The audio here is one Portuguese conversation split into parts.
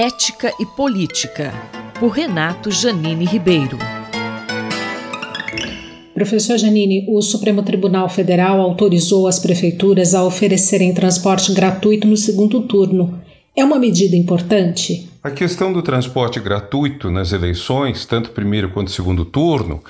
Ética e Política, por Renato Janine Ribeiro. Professor Janine, o Supremo Tribunal Federal autorizou as prefeituras a oferecerem transporte gratuito no segundo turno. É uma medida importante? A questão do transporte gratuito nas eleições, tanto primeiro quanto segundo turno,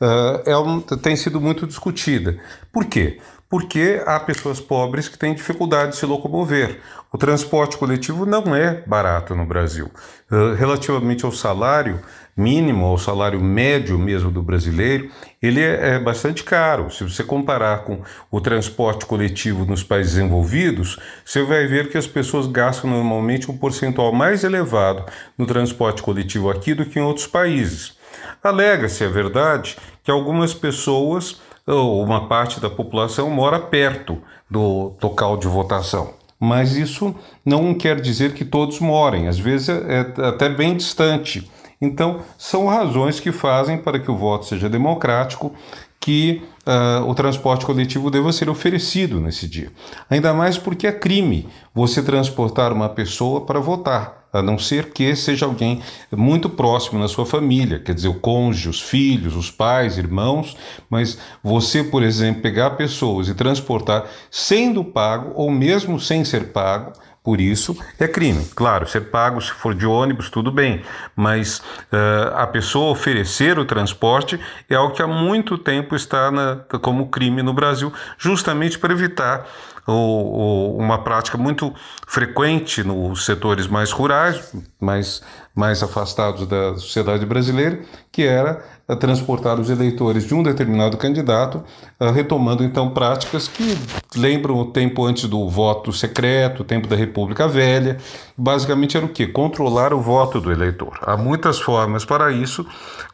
uh, é um, tem sido muito discutida. Por quê? Porque há pessoas pobres que têm dificuldade de se locomover. O transporte coletivo não é barato no Brasil. Uh, relativamente ao salário, mínimo, ao salário médio mesmo do brasileiro, ele é, é, bastante caro. Se você comparar com o transporte coletivo nos países desenvolvidos, você vai ver que as pessoas gastam normalmente um percentual mais elevado no transporte coletivo aqui do que em outros países. Alega-se, é verdade, que algumas pessoas uma parte da população mora perto do local de votação. Mas isso não quer dizer que todos morem, às vezes é, é até bem distante. Então, são razões que fazem para que o voto seja democrático que uh, o transporte coletivo deva ser oferecido nesse dia. Ainda mais porque é crime você transportar uma pessoa para votar, a não ser que seja alguém muito próximo na sua família, quer dizer, o cônjuge, os filhos, os pais, irmãos, mas você, por exemplo, pegar pessoas e transportar sendo pago ou mesmo sem ser pago, por isso é crime. Claro, ser pago se for de ônibus, tudo bem, mas uh, a pessoa oferecer o transporte é algo que há muito tempo está na, como crime no Brasil, justamente para evitar o, o, uma prática muito frequente nos setores mais rurais, mais, mais afastados da sociedade brasileira, que era a transportar os eleitores de um determinado candidato, uh, retomando então práticas que lembram o tempo antes do voto secreto, o tempo da República Velha. Basicamente era o que? Controlar o voto do eleitor. Há muitas formas para isso.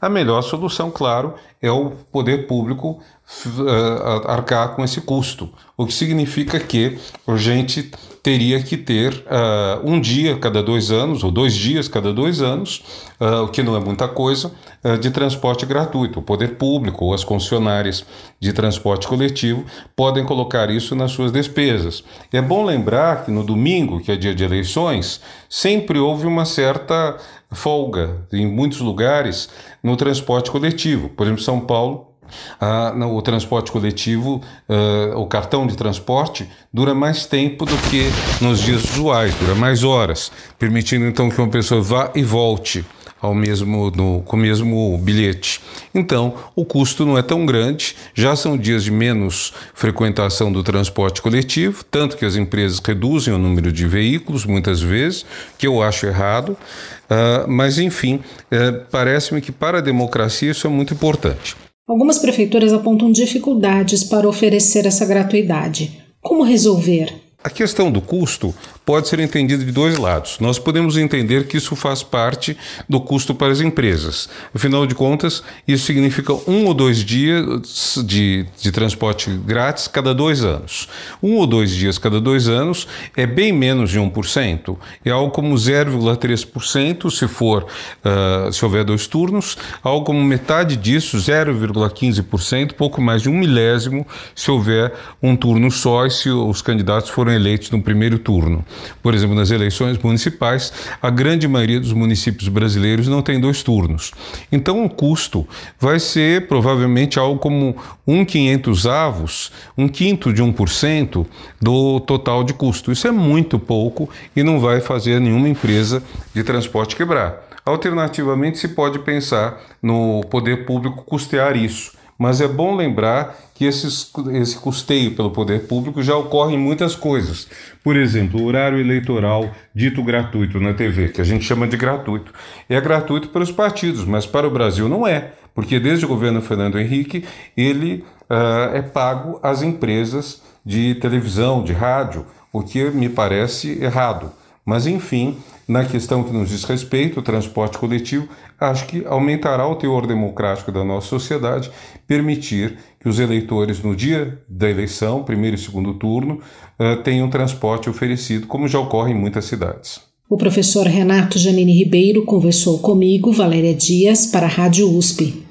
A melhor solução, claro, é o poder público uh, arcar com esse custo, o que significa que a gente teria que ter uh, um dia cada dois anos, ou dois dias cada dois anos, uh, o que não é muita coisa, uh, de transporte gratuito. O poder público ou as concessionárias de transporte coletivo podem colocar isso nas suas despesas. É bom lembrar que no domingo, que é dia de eleições, sempre houve uma certa folga em muitos lugares no transporte coletivo. Por exemplo, São Paulo ah, o transporte coletivo, ah, o cartão de transporte, dura mais tempo do que nos dias usuais, dura mais horas, permitindo então que uma pessoa vá e volte ao mesmo no, com o mesmo bilhete. Então, o custo não é tão grande, já são dias de menos frequentação do transporte coletivo, tanto que as empresas reduzem o número de veículos muitas vezes, que eu acho errado, uh, mas enfim, uh, parece-me que para a democracia isso é muito importante. Algumas prefeituras apontam dificuldades para oferecer essa gratuidade. Como resolver? A questão do custo pode ser entendida de dois lados. Nós podemos entender que isso faz parte do custo para as empresas. Afinal de contas, isso significa um ou dois dias de, de transporte grátis cada dois anos. Um ou dois dias cada dois anos é bem menos de 1%. É algo como 0,3% se for uh, se houver dois turnos, algo como metade disso, 0,15%, pouco mais de um milésimo se houver um turno só e se os candidatos forem foram eleitos no primeiro turno. Por exemplo, nas eleições municipais, a grande maioria dos municípios brasileiros não tem dois turnos. Então, o custo vai ser provavelmente algo como um quinhentos avos, um quinto de 1% do total de custo. Isso é muito pouco e não vai fazer nenhuma empresa de transporte quebrar. Alternativamente, se pode pensar no poder público custear isso mas é bom lembrar que esses, esse custeio pelo poder público já ocorre em muitas coisas. Por exemplo, o horário eleitoral dito gratuito na TV, que a gente chama de gratuito. É gratuito para os partidos, mas para o Brasil não é, porque desde o governo Fernando Henrique ele uh, é pago às empresas de televisão, de rádio, o que me parece errado. Mas, enfim, na questão que nos diz respeito, o transporte coletivo, acho que aumentará o teor democrático da nossa sociedade, permitir que os eleitores, no dia da eleição, primeiro e segundo turno, eh, tenham transporte oferecido, como já ocorre em muitas cidades. O professor Renato Janine Ribeiro conversou comigo, Valéria Dias, para a Rádio USP.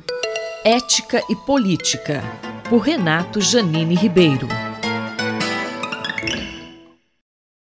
Ética e Política, por Renato Janine Ribeiro.